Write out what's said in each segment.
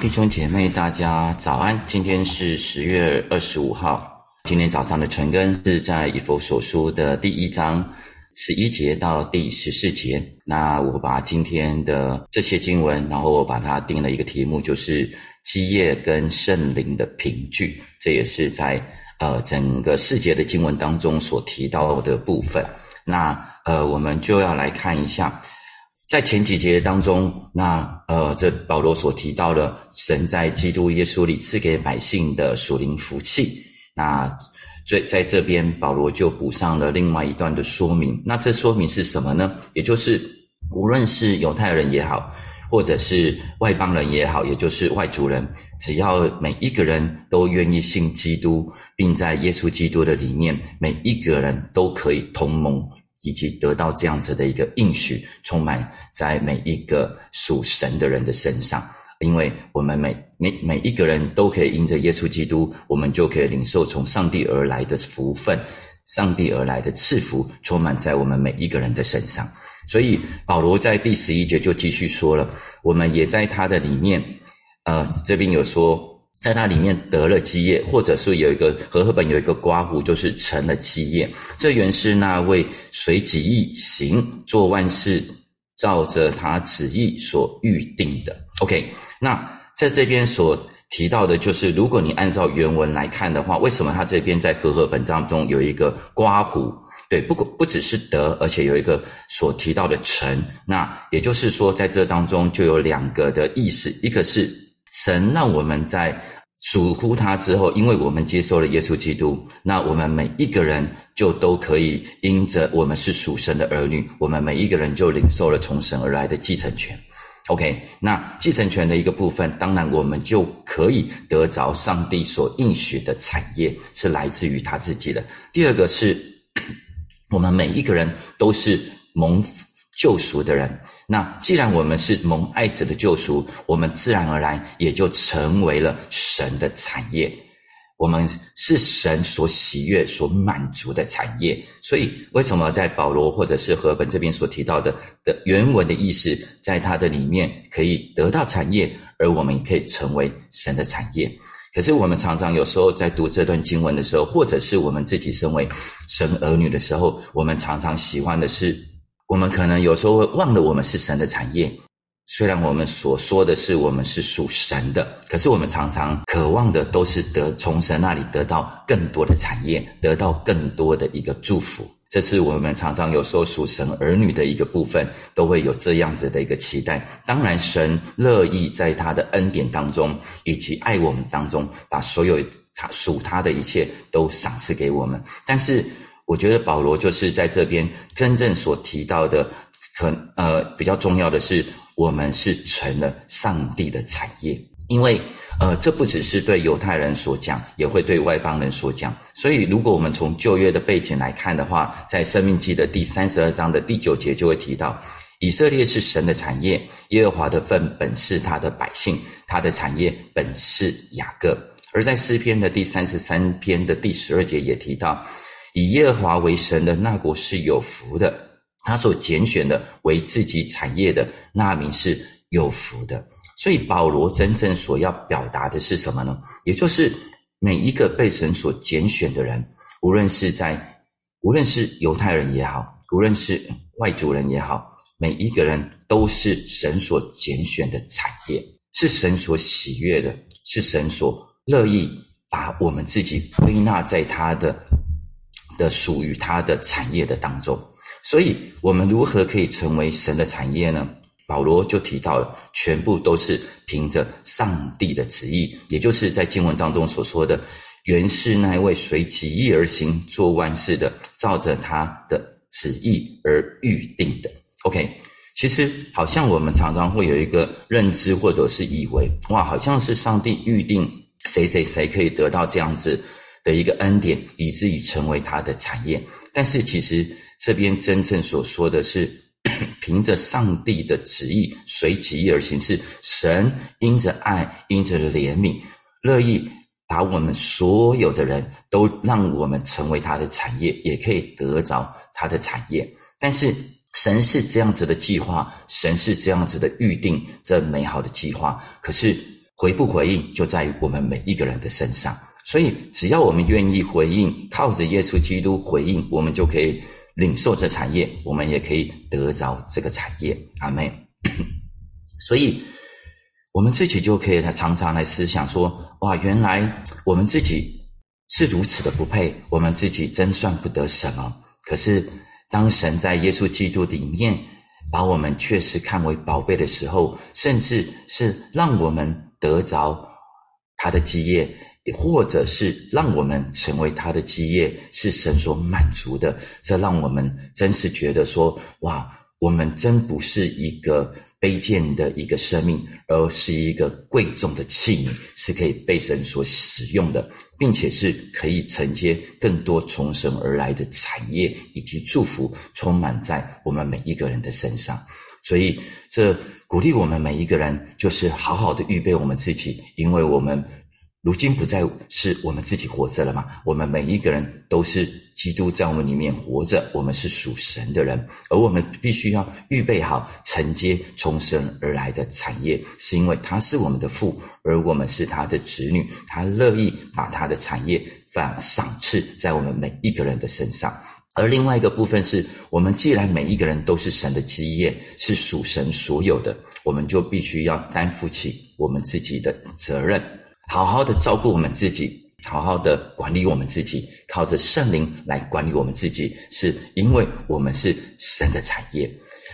弟兄姐妹，大家早安！今天是十月二十五号。今天早上的晨更是在以弗所书的第一章十一节到第十四节。那我把今天的这些经文，然后我把它定了一个题目，就是基业跟圣灵的凭据。这也是在呃整个世界的经文当中所提到的部分。那呃，我们就要来看一下。在前几节当中，那呃，这保罗所提到的神在基督耶稣里赐给百姓的属灵福气，那在在这边保罗就补上了另外一段的说明。那这说明是什么呢？也就是无论是犹太人也好，或者是外邦人也好，也就是外族人，只要每一个人都愿意信基督，并在耶稣基督的里面，每一个人都可以同盟。以及得到这样子的一个应许，充满在每一个属神的人的身上，因为我们每每每一个人都可以因着耶稣基督，我们就可以领受从上帝而来的福分，上帝而来的赐福，充满在我们每一个人的身上。所以保罗在第十一节就继续说了，我们也在他的里面，呃，这边有说。在它里面得了基业，或者是有一个和合本有一个刮胡，就是成了基业。这原是那位随己意行，做万事照着他旨意所预定的。OK，那在这边所提到的就是，如果你按照原文来看的话，为什么他这边在和合本当中有一个刮胡？对，不不只是得，而且有一个所提到的成。那也就是说，在这当中就有两个的意思，一个是。神让我们在属乎他之后，因为我们接受了耶稣基督，那我们每一个人就都可以因着我们是属神的儿女，我们每一个人就领受了从神而来的继承权。OK，那继承权的一个部分，当然我们就可以得着上帝所应许的产业，是来自于他自己的。第二个是，我们每一个人都是蒙救赎的人。那既然我们是蒙爱子的救赎，我们自然而然也就成为了神的产业。我们是神所喜悦、所满足的产业。所以，为什么在保罗或者是和本这边所提到的的原文的意思，在它的里面可以得到产业，而我们也可以成为神的产业？可是，我们常常有时候在读这段经文的时候，或者是我们自己身为神儿女的时候，我们常常喜欢的是。我们可能有时候会忘了，我们是神的产业。虽然我们所说的是我们是属神的，可是我们常常渴望的都是得从神那里得到更多的产业，得到更多的一个祝福。这是我们常常有时候属神儿女的一个部分，都会有这样子的一个期待。当然，神乐意在他的恩典当中，以及爱我们当中，把所有他属他的一切都赏赐给我们。但是，我觉得保罗就是在这边真正所提到的，可呃比较重要的是，我们是成了上帝的产业，因为呃这不只是对犹太人所讲，也会对外邦人所讲。所以如果我们从旧约的背景来看的话，在生命记的第三十二章的第九节就会提到，以色列是神的产业，耶和华的份本是他的百姓，他的产业本是雅各。而在诗篇的第三十三篇的第十二节也提到。以耶和华为神的那国是有福的，他所拣选的为自己产业的那名是有福的。所以保罗真正所要表达的是什么呢？也就是每一个被神所拣选的人，无论是在无论是犹太人也好，无论是外族人也好，每一个人都是神所拣选的产业，是神所喜悦的，是神所乐意把我们自己归纳在他的。的属于他的产业的当中，所以我们如何可以成为神的产业呢？保罗就提到了，全部都是凭着上帝的旨意，也就是在经文当中所说的，原是那位随己意而行，做万事的，照着他的旨意而预定的。OK，其实好像我们常常会有一个认知，或者是以为，哇，好像是上帝预定谁谁谁可以得到这样子。的一个恩典，以至于成为他的产业。但是其实这边真正所说的是，凭着上帝的旨意，随旨意而行，是神因着爱，因着怜悯，乐意把我们所有的人都让我们成为他的产业，也可以得着他的产业。但是神是这样子的计划，神是这样子的预定，这美好的计划。可是回不回应，就在于我们每一个人的身上。所以，只要我们愿意回应，靠着耶稣基督回应，我们就可以领受这产业，我们也可以得着这个产业。阿妹，所以，我们自己就可以来常常来思想说：哇，原来我们自己是如此的不配，我们自己真算不得什么。可是，当神在耶稣基督里面把我们确实看为宝贝的时候，甚至是让我们。得着他的基业，或者是让我们成为他的基业，是神所满足的。这让我们真是觉得说：哇，我们真不是一个卑贱的一个生命，而是一个贵重的器皿，是可以被神所使用的，并且是可以承接更多从神而来的产业以及祝福，充满在我们每一个人的身上。所以，这鼓励我们每一个人，就是好好的预备我们自己，因为我们如今不再是我们自己活着了吗。我们每一个人都是基督在我们里面活着，我们是属神的人，而我们必须要预备好承接从神而来的产业，是因为他是我们的父，而我们是他的子女，他乐意把他的产业赏赏赐在我们每一个人的身上。而另外一个部分是，我们既然每一个人都是神的基业，是属神所有的，我们就必须要担负起我们自己的责任，好好的照顾我们自己，好好的管理我们自己，靠着圣灵来管理我们自己，是因为我们是神的产业。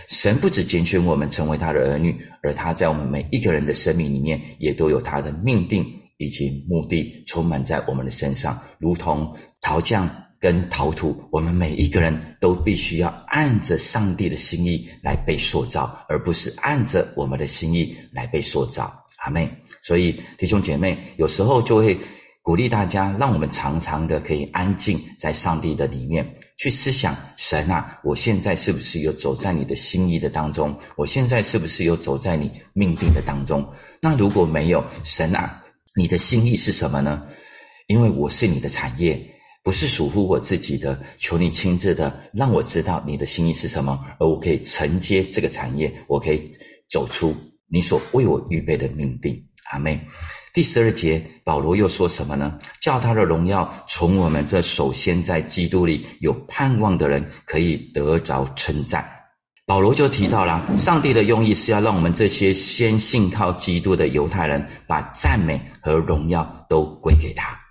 神不止拣选我们成为他的儿女，而他在我们每一个人的生命里面，也都有他的命定以及目的，充满在我们的身上，如同陶匠。跟陶土，我们每一个人都必须要按着上帝的心意来被塑造，而不是按着我们的心意来被塑造。阿妹，所以弟兄姐妹，有时候就会鼓励大家，让我们常常的可以安静在上帝的里面去思想：神啊，我现在是不是有走在你的心意的当中？我现在是不是有走在你命定的当中？那如果没有，神啊，你的心意是什么呢？因为我是你的产业。不是属乎我自己的，求你亲自的让我知道你的心意是什么，而我可以承接这个产业，我可以走出你所为我预备的命定。阿妹，第十二节，保罗又说什么呢？叫他的荣耀从我们这首先在基督里有盼望的人可以得着称赞。保罗就提到了，上帝的用意是要让我们这些先信靠基督的犹太人，把赞美和荣耀都归给他。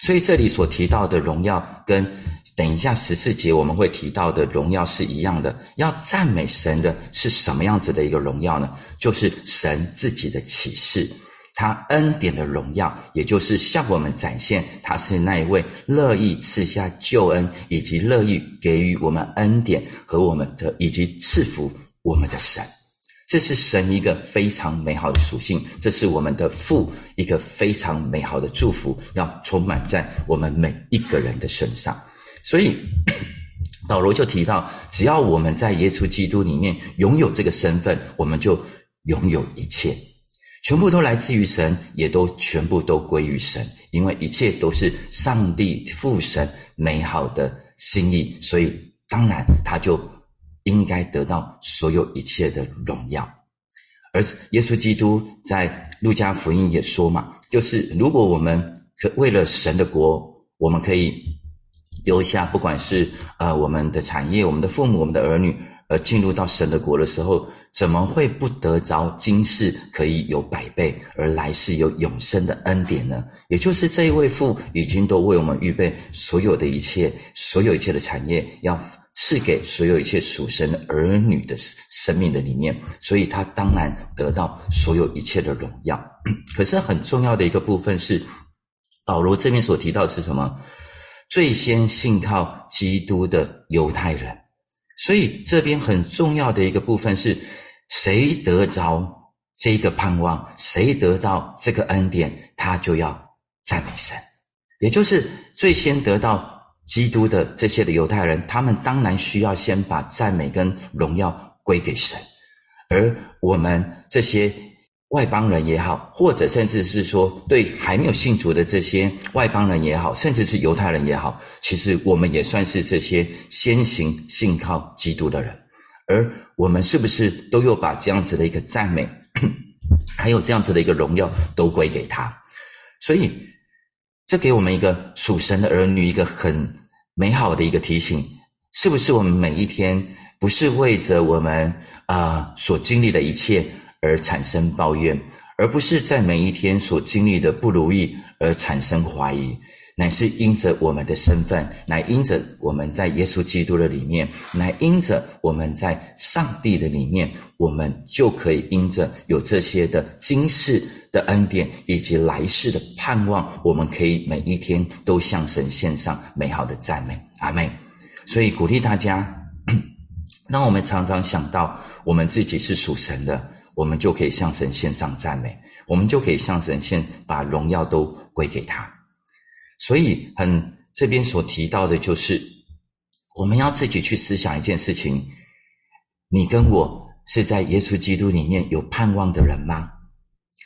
所以这里所提到的荣耀，跟等一下十四节我们会提到的荣耀是一样的。要赞美神的是什么样子的一个荣耀呢？就是神自己的启示，他恩典的荣耀，也就是向我们展现他是那一位乐意赐下救恩，以及乐意给予我们恩典和我们的，以及赐福我们的神。这是神一个非常美好的属性，这是我们的父一个非常美好的祝福，要充满在我们每一个人的身上。所以 保罗就提到，只要我们在耶稣基督里面拥有这个身份，我们就拥有一切，全部都来自于神，也都全部都归于神，因为一切都是上帝父神美好的心意，所以当然他就。应该得到所有一切的荣耀，而耶稣基督在路加福音也说嘛，就是如果我们可为了神的国，我们可以留下，不管是呃我们的产业、我们的父母、我们的儿女。而进入到神的国的时候，怎么会不得着今世可以有百倍，而来世有永生的恩典呢？也就是这一位父已经都为我们预备所有的一切，所有一切的产业，要赐给所有一切属神儿女的生命的里面，所以他当然得到所有一切的荣耀。可是很重要的一个部分是，保罗这边所提到是什么？最先信靠基督的犹太人。所以这边很重要的一个部分是，谁得着这个盼望，谁得到这个恩典，他就要赞美神。也就是最先得到基督的这些的犹太人，他们当然需要先把赞美跟荣耀归给神，而我们这些。外邦人也好，或者甚至是说对还没有信主的这些外邦人也好，甚至是犹太人也好，其实我们也算是这些先行信靠基督的人，而我们是不是都有把这样子的一个赞美 还有这样子的一个荣耀都归给他。所以，这给我们一个属神的儿女一个很美好的一个提醒：是不是我们每一天不是为着我们啊所经历的一切而产生抱怨？而不是在每一天所经历的不如意而产生怀疑，乃是因着我们的身份，乃因着我们在耶稣基督的里面，乃因着我们在上帝的里面，我们就可以因着有这些的今世的恩典以及来世的盼望，我们可以每一天都向神献上美好的赞美，阿妹。所以鼓励大家，当我们常常想到我们自己是属神的。我们就可以向神献上赞美，我们就可以向神献把荣耀都归给他。所以，很这边所提到的就是，我们要自己去思想一件事情：你跟我是在耶稣基督里面有盼望的人吗？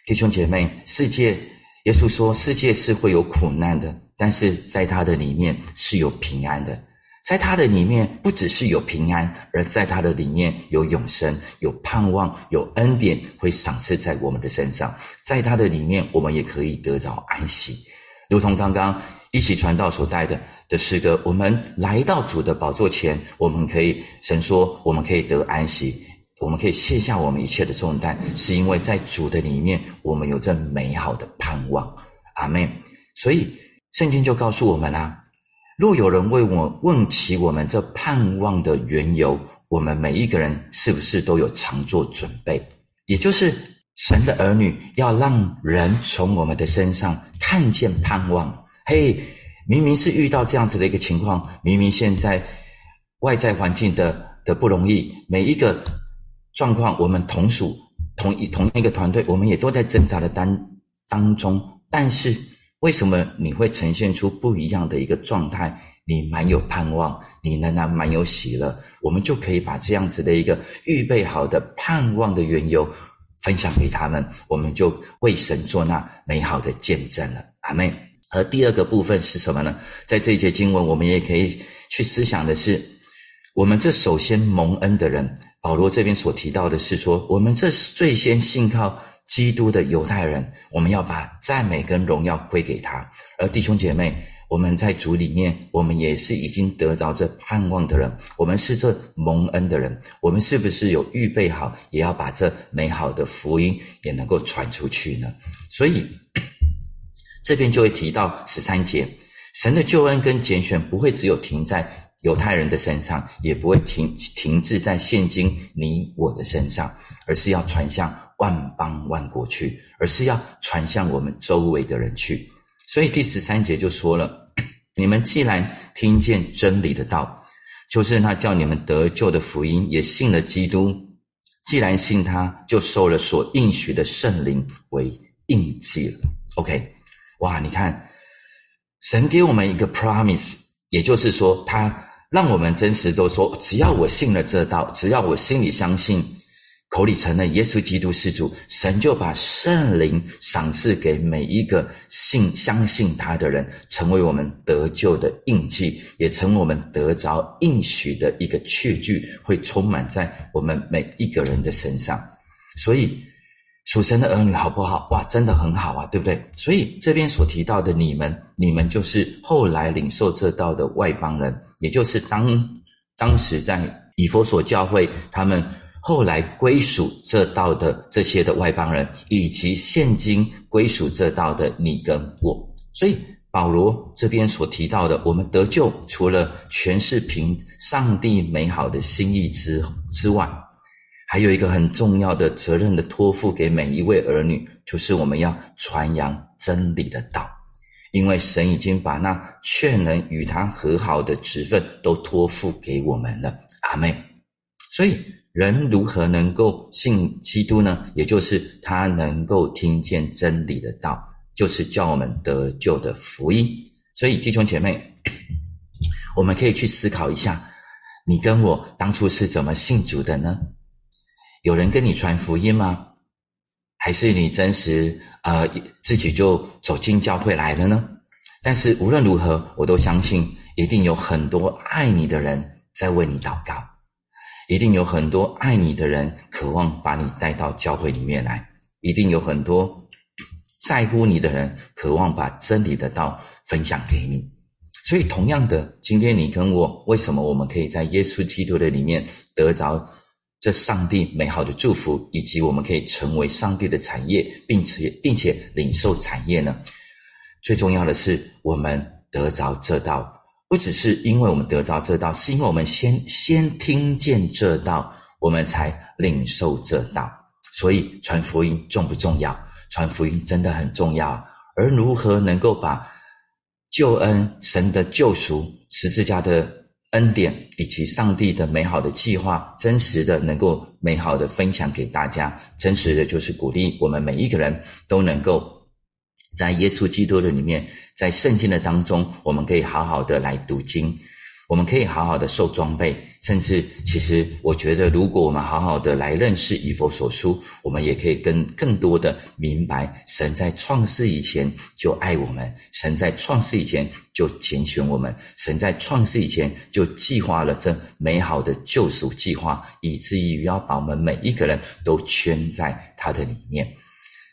弟兄姐妹，世界耶稣说，世界是会有苦难的，但是在他的里面是有平安的。在他的里面，不只是有平安，而在他的里面有永生、有盼望、有恩典，会赏赐在我们的身上。在他的里面，我们也可以得到安息，如同刚刚一起传道所带的的诗歌。我们来到主的宝座前，我们可以神说，我们可以得安息，我们可以卸下我们一切的重担，是因为在主的里面，我们有着美好的盼望。阿门。所以圣经就告诉我们啊。若有人为我问起我们这盼望的缘由，我们每一个人是不是都有常做准备？也就是神的儿女要让人从我们的身上看见盼望。嘿，明明是遇到这样子的一个情况，明明现在外在环境的的不容易，每一个状况我们同属同一同一个团队，我们也都在挣扎的当当中，但是。为什么你会呈现出不一样的一个状态？你蛮有盼望，你仍然蛮有喜乐，我们就可以把这样子的一个预备好的盼望的缘由分享给他们，我们就为神做那美好的见证了。阿妹。而第二个部分是什么呢？在这一节经文，我们也可以去思想的是，我们这首先蒙恩的人，保罗这边所提到的是说，我们这是最先信靠。基督的犹太人，我们要把赞美跟荣耀归给他；而弟兄姐妹，我们在主里面，我们也是已经得着这盼望的人，我们是这蒙恩的人，我们是不是有预备好，也要把这美好的福音也能够传出去呢？所以 这边就会提到十三节，神的救恩跟拣选不会只有停在犹太人的身上，也不会停停滞在现今你我的身上，而是要传向。万邦万国去，而是要传向我们周围的人去。所以第十三节就说了：你们既然听见真理的道，就是那叫你们得救的福音，也信了基督。既然信他，就受了所应许的圣灵为印记了。OK，哇，你看，神给我们一个 promise，也就是说，他让我们真实都说，只要我信了这道，只要我心里相信。口里承认耶稣基督是主，神就把圣灵赏赐给每一个信相信他的人，成为我们得救的印记，也成为我们得着应许的一个确据，会充满在我们每一个人的身上。所以属神的儿女好不好？哇，真的很好啊，对不对？所以这边所提到的你们，你们就是后来领受这道的外邦人，也就是当当时在以佛所教会他们。后来归属这道的这些的外邦人，以及现今归属这道的你跟我，所以保罗这边所提到的，我们得救，除了全是凭上帝美好的心意之之外，还有一个很重要的责任的托付给每一位儿女，就是我们要传扬真理的道，因为神已经把那劝人与他和好的职分都托付给我们了。阿妹，所以。人如何能够信基督呢？也就是他能够听见真理的道，就是叫我们得救的福音。所以弟兄姐妹，我们可以去思考一下：你跟我当初是怎么信主的呢？有人跟你传福音吗？还是你真实呃自己就走进教会来了呢？但是无论如何，我都相信一定有很多爱你的人在为你祷告。一定有很多爱你的人，渴望把你带到教会里面来。一定有很多在乎你的人，渴望把真理的道分享给你。所以，同样的，今天你跟我，为什么我们可以在耶稣基督的里面得着这上帝美好的祝福，以及我们可以成为上帝的产业，并且并且领受产业呢？最重要的是，我们得着这道，不只是因为我们得着这道，是因为我们先先听见这道，我们才领受这道。所以，传福音重不重要？传福音真的很重要。而如何能够把救恩、神的救赎、十字架的恩典，以及上帝的美好的计划，真实的能够美好的分享给大家。真实的就是鼓励我们每一个人都能够在耶稣基督的里面，在圣经的当中，我们可以好好的来读经。我们可以好好的受装备，甚至其实我觉得，如果我们好好的来认识以佛所书，我们也可以跟更多的明白，神在创世以前就爱我们，神在创世以前就拣选我们，神在创世以前就计划了这美好的救赎计划，以至于要把我们每一个人都圈在他的里面。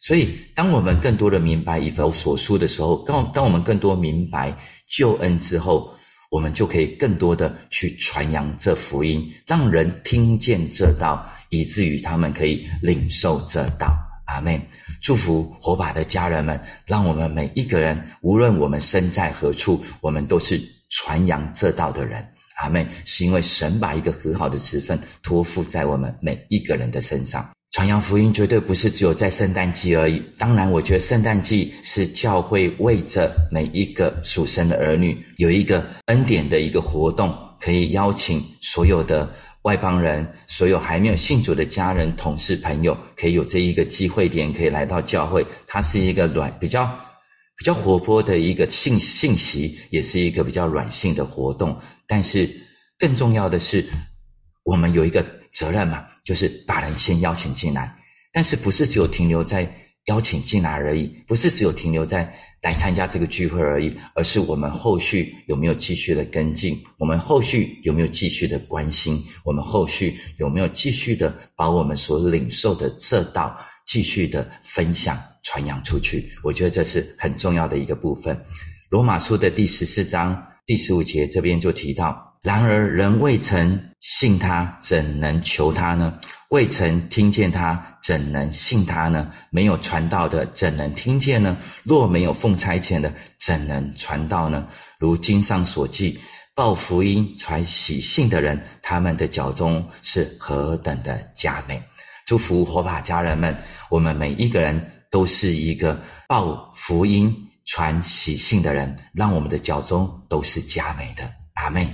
所以，当我们更多的明白以佛所书的时候，当当我们更多明白救恩之后。我们就可以更多的去传扬这福音，让人听见这道，以至于他们可以领受这道。阿妹，祝福火把的家人们，让我们每一个人，无论我们身在何处，我们都是传扬这道的人。阿妹，是因为神把一个很好的职分托付在我们每一个人的身上。传扬福音绝对不是只有在圣诞季而已。当然，我觉得圣诞季是教会为着每一个属神的儿女有一个恩典的一个活动，可以邀请所有的外邦人、所有还没有信主的家人、同事、朋友，可以有这一个机会点，可以来到教会。它是一个软、比较比较活泼的一个信信息，也是一个比较软性的活动。但是更重要的是，我们有一个。责任嘛，就是把人先邀请进来，但是不是只有停留在邀请进来而已，不是只有停留在来参加这个聚会而已，而是我们后续有没有继续的跟进，我们后续有没有继续的关心，我们后续有没有继续的把我们所领受的这道继续的分享传扬出去？我觉得这是很重要的一个部分。罗马书的第十四章第十五节这边就提到。然而，人未曾信他，怎能求他呢？未曾听见他，怎能信他呢？没有传道的，怎能听见呢？若没有奉差遣的，怎能传道呢？如经上所记，报福音、传喜信的人，他们的脚中是何等的佳美！祝福火把家人们，我们每一个人都是一个报福音、传喜信的人，让我们的脚中都是佳美的。阿妹。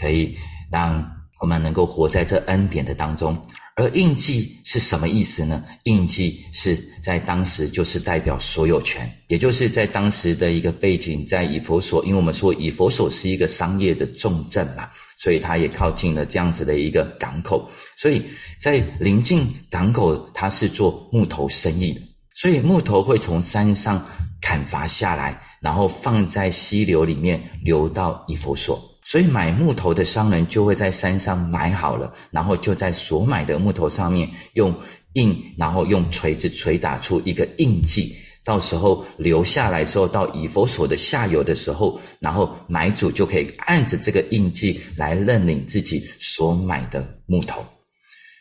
可以让我们能够活在这恩典的当中，而印记是什么意思呢？印记是在当时就是代表所有权，也就是在当时的一个背景，在以佛所，因为我们说以佛所是一个商业的重镇嘛，所以它也靠近了这样子的一个港口，所以在临近港口，它是做木头生意的，所以木头会从山上砍伐下来，然后放在溪流里面流到以佛所。所以买木头的商人就会在山上买好了，然后就在所买的木头上面用印，然后用锤子锤打出一个印记。到时候留下来时候，到以佛所的下游的时候，然后买主就可以按着这个印记来认领自己所买的木头。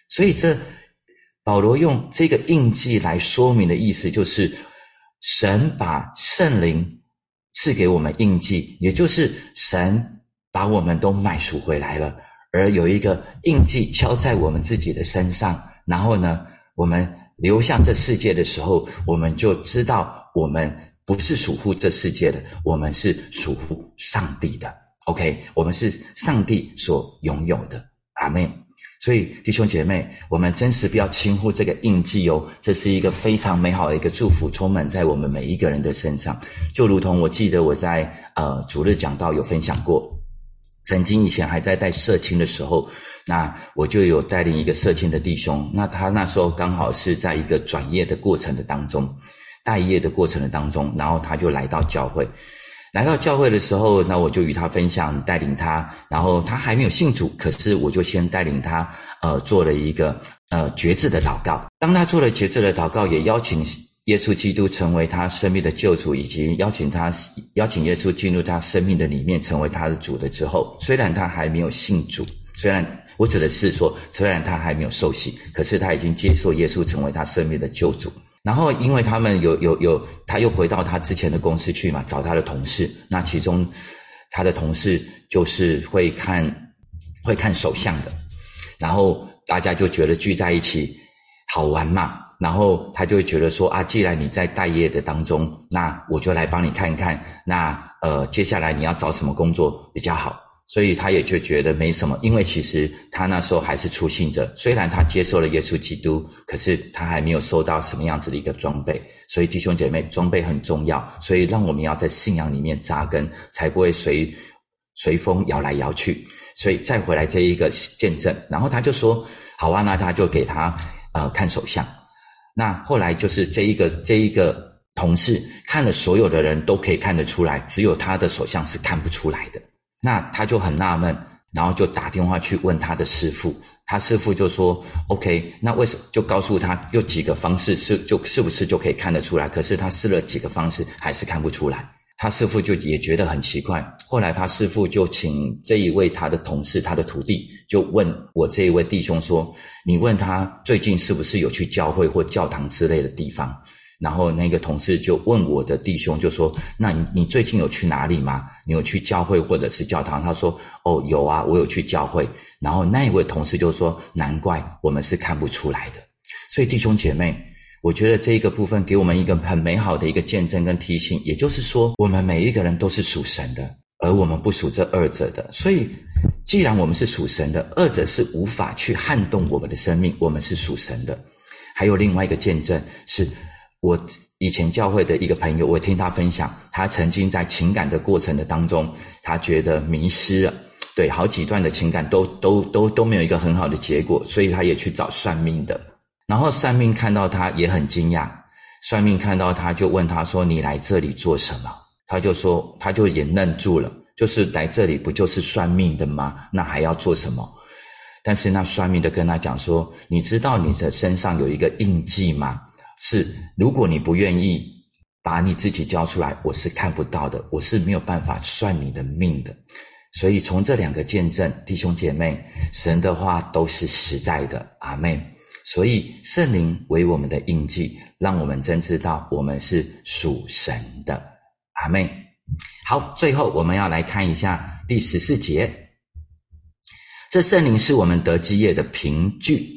所以这保罗用这个印记来说明的意思，就是神把圣灵赐给我们印记，也就是神。把我们都买赎回来了，而有一个印记敲在我们自己的身上，然后呢，我们流向这世界的时候，我们就知道我们不是属乎这世界的，我们是属乎上帝的。OK，我们是上帝所拥有的。阿门。所以弟兄姐妹，我们真实不要轻忽这个印记哦，这是一个非常美好的一个祝福，充满在我们每一个人的身上。就如同我记得我在呃主日讲道有分享过。曾经以前还在带社青的时候，那我就有带领一个社青的弟兄，那他那时候刚好是在一个转业的过程的当中，待业的过程的当中，然后他就来到教会，来到教会的时候，那我就与他分享，带领他，然后他还没有信主，可是我就先带领他，呃，做了一个呃决志的祷告。当他做了决志的祷告，也邀请耶稣基督成为他生命的救主，以及邀请他邀请耶稣进入他生命的里面，成为他的主的之后，虽然他还没有信主，虽然我指的是说，虽然他还没有受洗，可是他已经接受耶稣成为他生命的救主。然后，因为他们有有有，他又回到他之前的公司去嘛，找他的同事。那其中，他的同事就是会看会看手相的，然后大家就觉得聚在一起好玩嘛。然后他就会觉得说啊，既然你在待业的当中，那我就来帮你看一看。那呃，接下来你要找什么工作比较好？所以他也就觉得没什么，因为其实他那时候还是初信者，虽然他接受了耶稣基督，可是他还没有受到什么样子的一个装备。所以弟兄姐妹，装备很重要，所以让我们要在信仰里面扎根，才不会随随风摇来摇去。所以再回来这一个见证，然后他就说：“好啊，那他就给他呃看手相。”那后来就是这一个这一个同事看了所有的人都可以看得出来，只有他的手相是看不出来的。那他就很纳闷，然后就打电话去问他的师傅，他师傅就说：“OK，那为什么就告诉他有几个方式是就是不是就可以看得出来？可是他试了几个方式还是看不出来。他师傅就也觉得很奇怪。后来他师傅就请这一位他的同事，他的徒弟就问我这一位弟兄说：你问他最近是不是有去教会或教堂之类的地方？”然后那个同事就问我的弟兄，就说：“那你你最近有去哪里吗？你有去教会或者是教堂？”他说：“哦，有啊，我有去教会。”然后那一位同事就说：“难怪我们是看不出来的。”所以弟兄姐妹，我觉得这一个部分给我们一个很美好的一个见证跟提醒，也就是说，我们每一个人都是属神的，而我们不属这二者的。所以，既然我们是属神的，二者是无法去撼动我们的生命。我们是属神的。还有另外一个见证是。我以前教会的一个朋友，我听他分享，他曾经在情感的过程的当中，他觉得迷失了，对，好几段的情感都都都都没有一个很好的结果，所以他也去找算命的。然后算命看到他也很惊讶，算命看到他就问他说：“你来这里做什么？”他就说，他就也愣住了，就是来这里不就是算命的吗？那还要做什么？但是那算命的跟他讲说：“你知道你的身上有一个印记吗？”是，如果你不愿意把你自己交出来，我是看不到的，我是没有办法算你的命的。所以从这两个见证，弟兄姐妹，神的话都是实在的，阿妹。所以圣灵为我们的印记，让我们真知道我们是属神的，阿妹。好，最后我们要来看一下第十四节，这圣灵是我们得基业的凭据，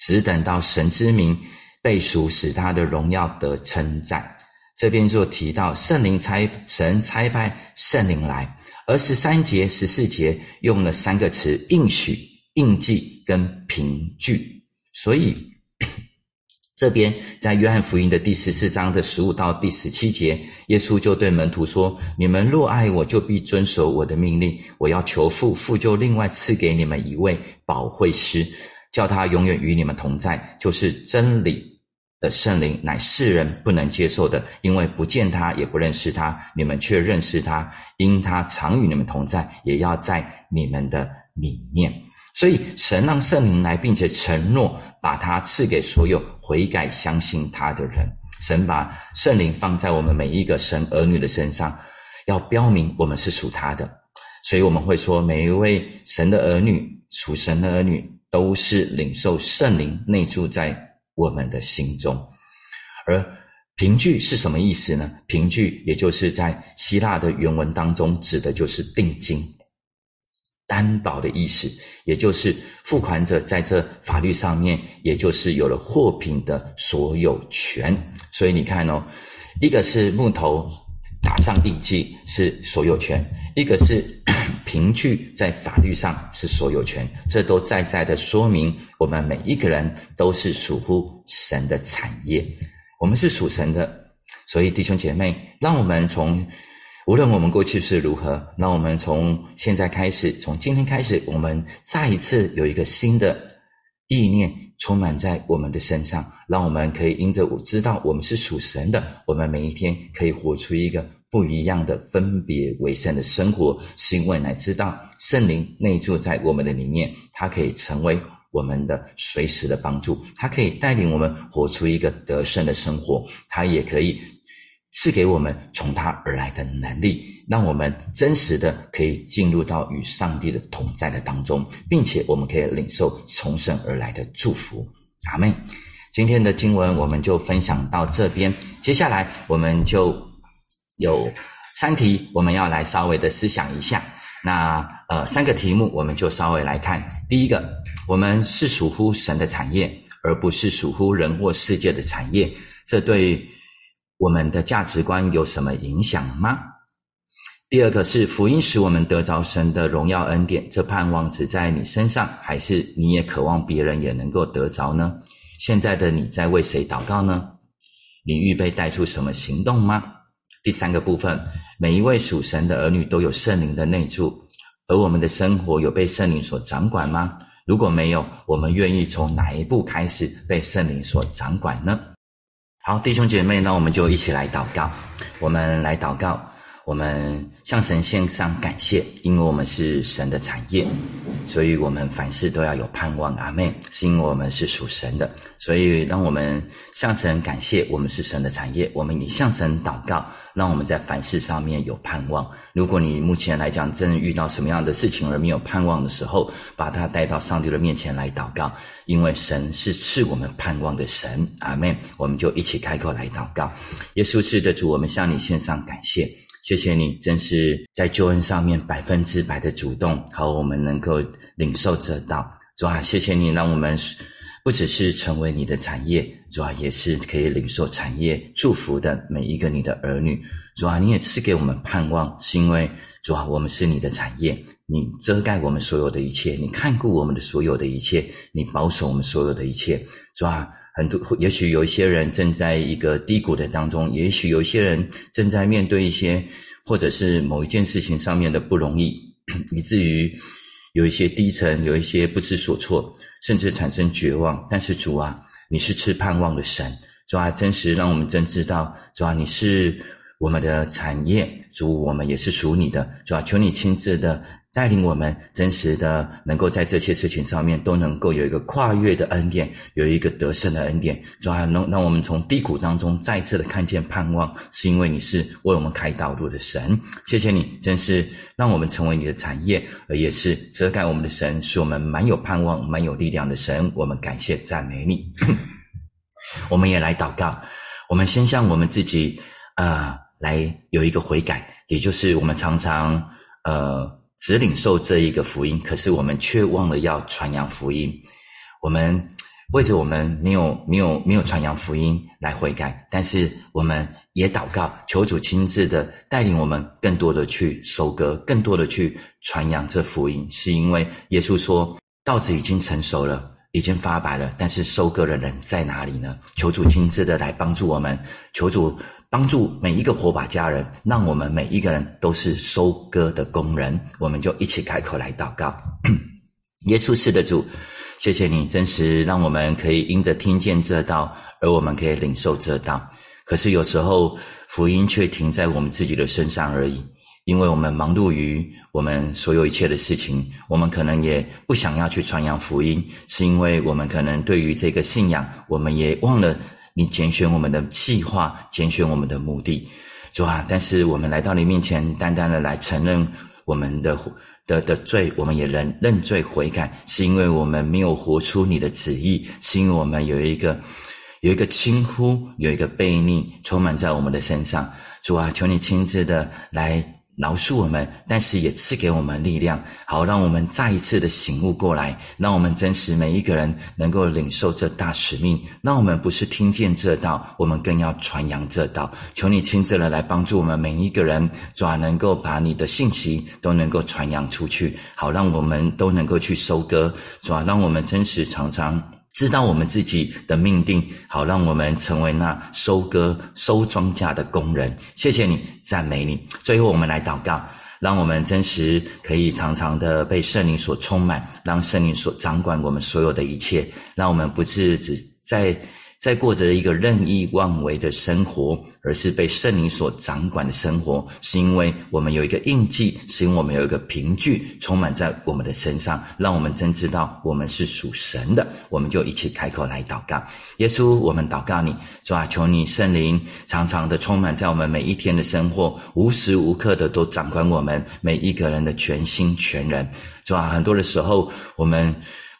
只等到神之名。被熟使他的荣耀得称赞。这边就提到圣灵差神差派圣灵来，而十三节、十四节用了三个词：应许、印记跟凭据。所以这边在约翰福音的第十四章的十五到第十七节，耶稣就对门徒说：“你们若爱我，就必遵守我的命令。我要求父，父就另外赐给你们一位保惠师。”叫他永远与你们同在，就是真理的圣灵，乃世人不能接受的，因为不见他，也不认识他。你们却认识他，因他常与你们同在，也要在你们的里面。所以神让圣灵来，并且承诺把他赐给所有悔改相信他的人。神把圣灵放在我们每一个神儿女的身上，要标明我们是属他的。所以我们会说，每一位神的儿女，属神的儿女。都是领受圣灵内住在我们的心中，而凭据是什么意思呢？凭据也就是在希腊的原文当中指的就是定金、担保的意思，也就是付款者在这法律上面，也就是有了货品的所有权。所以你看哦，一个是木头。打上印记是所有权，一个是 凭据在法律上是所有权，这都在在的说明我们每一个人都是属乎神的产业，我们是属神的，所以弟兄姐妹，让我们从无论我们过去是如何，那我们从现在开始，从今天开始，我们再一次有一个新的意念充满在我们的身上。让我们可以因着我知道我们是属神的，我们每一天可以活出一个不一样的分别为圣的生活，是因为乃知道圣灵内住在我们的里面，它可以成为我们的随时的帮助，它可以带领我们活出一个得胜的生活，它也可以赐给我们从他而来的能力，让我们真实的可以进入到与上帝的同在的当中，并且我们可以领受从神而来的祝福。阿门。今天的经文我们就分享到这边，接下来我们就有三题，我们要来稍微的思想一下。那呃，三个题目我们就稍微来看。第一个，我们是属乎神的产业，而不是属乎人或世界的产业，这对我们的价值观有什么影响吗？第二个是福音使我们得着神的荣耀恩典，这盼望只在你身上，还是你也渴望别人也能够得着呢？现在的你在为谁祷告呢？你预备带出什么行动吗？第三个部分，每一位属神的儿女都有圣灵的内住，而我们的生活有被圣灵所掌管吗？如果没有，我们愿意从哪一步开始被圣灵所掌管呢？好，弟兄姐妹，那我们就一起来祷告。我们来祷告。我们向神献上感谢，因为我们是神的产业，所以我们凡事都要有盼望。阿妹，是因为我们是属神的，所以让我们向神感谢，我们是神的产业。我们也向神祷告，让我们在凡事上面有盼望。如果你目前来讲真遇到什么样的事情而没有盼望的时候，把它带到上帝的面前来祷告，因为神是赐我们盼望的神。阿妹，我们就一起开口来祷告。耶稣是的主，我们向你献上感谢。谢谢你，真是在救恩上面百分之百的主动，好，我们能够领受这道。主啊，谢谢你，让我们不只是成为你的产业，主啊，也是可以领受产业祝福的每一个你的儿女。主啊，你也赐给我们盼望，是因为主啊，我们是你的产业，你遮盖我们所有的一切，你看顾我们的所有的一切，你保守我们所有的一切。主啊，很多也许有一些人正在一个低谷的当中，也许有一些人正在面对一些。或者是某一件事情上面的不容易，以至于有一些低沉，有一些不知所措，甚至产生绝望。但是主啊，你是赐盼望的神，主啊，真实让我们真知道，主啊，你是我们的产业，主，我们也是属你的，主啊，求你亲自的。带领我们真实的能够在这些事情上面都能够有一个跨越的恩典，有一个得胜的恩典，主要能让我们从低谷当中再次的看见盼望，是因为你是为我们开道路的神。谢谢你，真是让我们成为你的产业，而也是遮盖我们的神，使我们蛮有盼望、蛮有力量的神。我们感谢赞美你。我们也来祷告，我们先向我们自己啊来有一个悔改，也就是我们常常呃。只领受这一个福音，可是我们却忘了要传扬福音。我们为着我们没有没有没有传扬福音来悔改，但是我们也祷告，求主亲自的带领我们，更多的去收割，更多的去传扬这福音。是因为耶稣说，稻子已经成熟了，已经发白了，但是收割的人在哪里呢？求主亲自的来帮助我们，求主。帮助每一个火把家人，让我们每一个人都是收割的工人。我们就一起开口来祷告。耶稣是的主，谢谢你真实让我们可以因着听见这道，而我们可以领受这道。可是有时候福音却停在我们自己的身上而已，因为我们忙碌于我们所有一切的事情，我们可能也不想要去传扬福音，是因为我们可能对于这个信仰，我们也忘了。你拣选我们的计划，拣选我们的目的，主啊！但是我们来到你面前，单单的来承认我们的的的罪，我们也认认罪悔改，是因为我们没有活出你的旨意，是因为我们有一个有一个轻忽，有一个悖逆充满在我们的身上。主啊，求你亲自的来。饶恕我们，但是也赐给我们力量，好让我们再一次的醒悟过来，让我们真实每一个人能够领受这大使命。让我们不是听见这道，我们更要传扬这道。求你亲自的来帮助我们每一个人，主啊，能够把你的信息都能够传扬出去，好让我们都能够去收割，主啊，让我们真实常常。知道我们自己的命定，好让我们成为那收割、收庄稼的工人。谢谢你，赞美你。最后，我们来祷告，让我们真实可以常常的被圣灵所充满，让圣灵所掌管我们所有的一切，让我们不是只在在过着一个任意妄为的生活，而是被圣灵所掌管的生活，是因为我们有一个印记，是因为我们有一个凭据充满在我们的身上，让我们真知道我们是属神的。我们就一起开口来祷告，耶稣，我们祷告你，主啊，求你圣灵常常的充满在我们每一天的生活，无时无刻的都掌管我们每一个人的全心全人。主啊，很多的时候我们。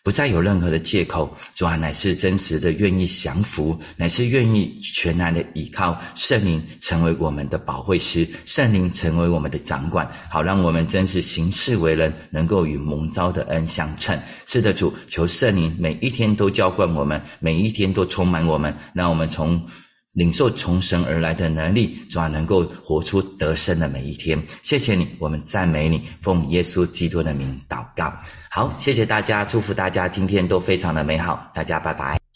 不再有任何的借口，主啊，乃是真实的愿意降服，乃是愿意全然的依靠圣灵，成为我们的保惠师，圣灵成为我们的掌管，好让我们真是行事为人，能够与蒙召的恩相称。是的，主，求圣灵每一天都浇灌我们，每一天都充满我们，让我们从。领受从神而来的能力，主啊能够活出得胜的每一天。谢谢你，我们赞美你，奉耶稣基督的名祷告。好，谢谢大家，祝福大家今天都非常的美好。大家拜拜。